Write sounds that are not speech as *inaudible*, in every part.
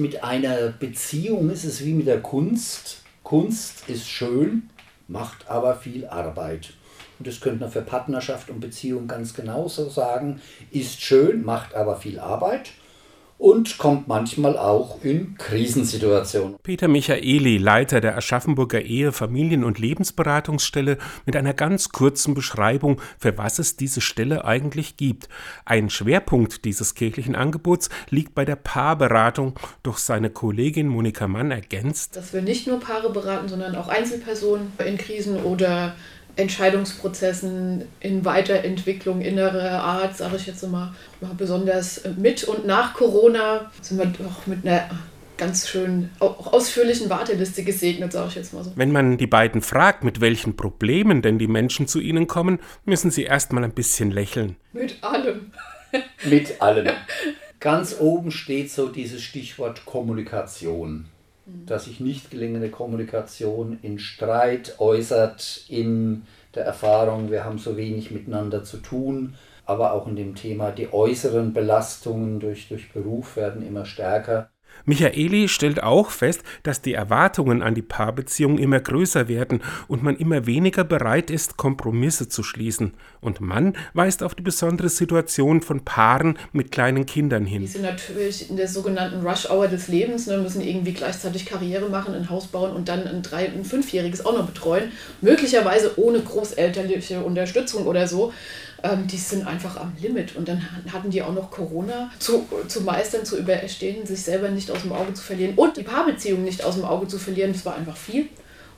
mit einer Beziehung ist es wie mit der Kunst. Kunst ist schön, macht aber viel Arbeit. Und das könnte man für Partnerschaft und Beziehung ganz genauso sagen. Ist schön, macht aber viel Arbeit und kommt manchmal auch in Krisensituationen. Peter Michaeli, Leiter der Aschaffenburger Ehe, Familien- und Lebensberatungsstelle, mit einer ganz kurzen Beschreibung, für was es diese Stelle eigentlich gibt. Ein Schwerpunkt dieses kirchlichen Angebots liegt bei der Paarberatung, durch seine Kollegin Monika Mann ergänzt, dass wir nicht nur Paare beraten, sondern auch Einzelpersonen in Krisen oder Entscheidungsprozessen in Weiterentwicklung innerer Art, sage ich jetzt immer, besonders mit und nach Corona sind wir doch mit einer ganz schön auch ausführlichen Warteliste gesegnet, sage ich jetzt mal so. Wenn man die beiden fragt, mit welchen Problemen denn die Menschen zu ihnen kommen, müssen sie erst mal ein bisschen lächeln. Mit allem. mit allem. Ganz oben steht so dieses Stichwort Kommunikation dass sich nicht gelingende Kommunikation in Streit äußert, in der Erfahrung, wir haben so wenig miteinander zu tun, aber auch in dem Thema, die äußeren Belastungen durch, durch Beruf werden immer stärker. Michaeli stellt auch fest, dass die Erwartungen an die Paarbeziehung immer größer werden und man immer weniger bereit ist, Kompromisse zu schließen. Und Mann weist auf die besondere Situation von Paaren mit kleinen Kindern hin. Die sind natürlich in der sogenannten Rush-Hour des Lebens, ne, müssen irgendwie gleichzeitig Karriere machen, ein Haus bauen und dann ein drei-, ein fünfjähriges auch noch betreuen. Möglicherweise ohne großelterliche Unterstützung oder so ähm, die sind einfach am Limit. Und dann hatten die auch noch Corona zu, zu meistern, zu überstehen, sich selber nicht aus dem Auge zu verlieren und die Paarbeziehung nicht aus dem Auge zu verlieren. Das war einfach viel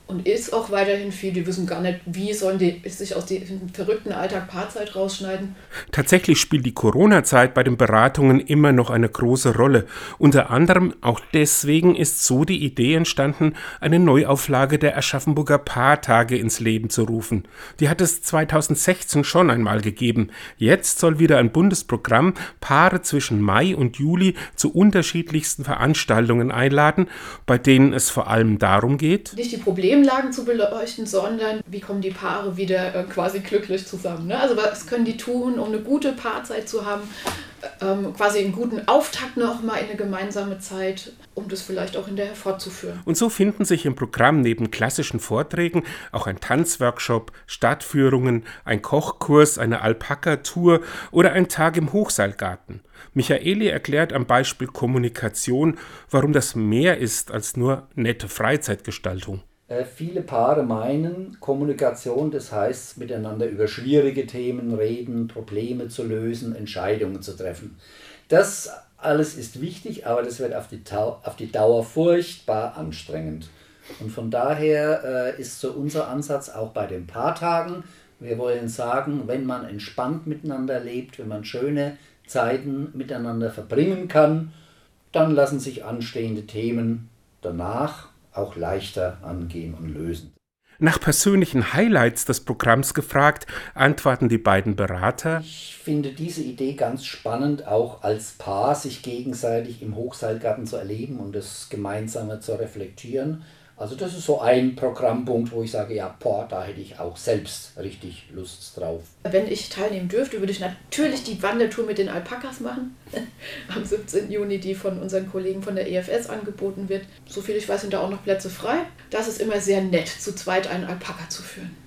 und ist auch weiterhin viel. Die wissen gar nicht, wie sollen die sich aus dem verrückten Alltag Paarzeit rausschneiden. Tatsächlich spielt die Corona-Zeit bei den Beratungen immer noch eine große Rolle. Unter anderem auch deswegen ist so die Idee entstanden, eine Neuauflage der Aschaffenburger Paartage ins Leben zu rufen. Die hat es 2016 schon einmal gegeben. Jetzt soll wieder ein Bundesprogramm Paare zwischen Mai und Juli zu unterschiedlichsten Veranstaltungen einladen, bei denen es vor allem darum geht, nicht die Probleme Problemlagen zu beleuchten, sondern wie kommen die Paare wieder äh, quasi glücklich zusammen. Ne? Also was können die tun, um eine gute Paarzeit zu haben, ähm, quasi einen guten Auftakt nochmal in eine gemeinsame Zeit, um das vielleicht auch hinterher fortzuführen. Und so finden sich im Programm neben klassischen Vorträgen auch ein Tanzworkshop, Stadtführungen, ein Kochkurs, eine Alpaka-Tour oder ein Tag im Hochseilgarten. Michaeli erklärt am Beispiel Kommunikation, warum das mehr ist als nur nette Freizeitgestaltung. Äh, viele Paare meinen, Kommunikation, das heißt miteinander über schwierige Themen reden, Probleme zu lösen, Entscheidungen zu treffen. Das alles ist wichtig, aber das wird auf die, auf die Dauer furchtbar anstrengend. Und von daher äh, ist so unser Ansatz auch bei den Paartagen. Wir wollen sagen, wenn man entspannt miteinander lebt, wenn man schöne Zeiten miteinander verbringen kann, dann lassen sich anstehende Themen danach auch leichter angehen und lösen. Nach persönlichen Highlights des Programms gefragt, antworten die beiden Berater. Ich finde diese Idee ganz spannend, auch als Paar sich gegenseitig im Hochseilgarten zu erleben und das Gemeinsame zu reflektieren. Also das ist so ein Programmpunkt, wo ich sage, ja, boah, da hätte ich auch selbst richtig Lust drauf. Wenn ich teilnehmen dürfte, würde ich natürlich die Wandertour mit den Alpakas machen. *laughs* Am 17. Juni, die von unseren Kollegen von der EFS angeboten wird. Soviel ich weiß, sind da auch noch Plätze frei. Das ist immer sehr nett, zu zweit einen Alpaka zu führen.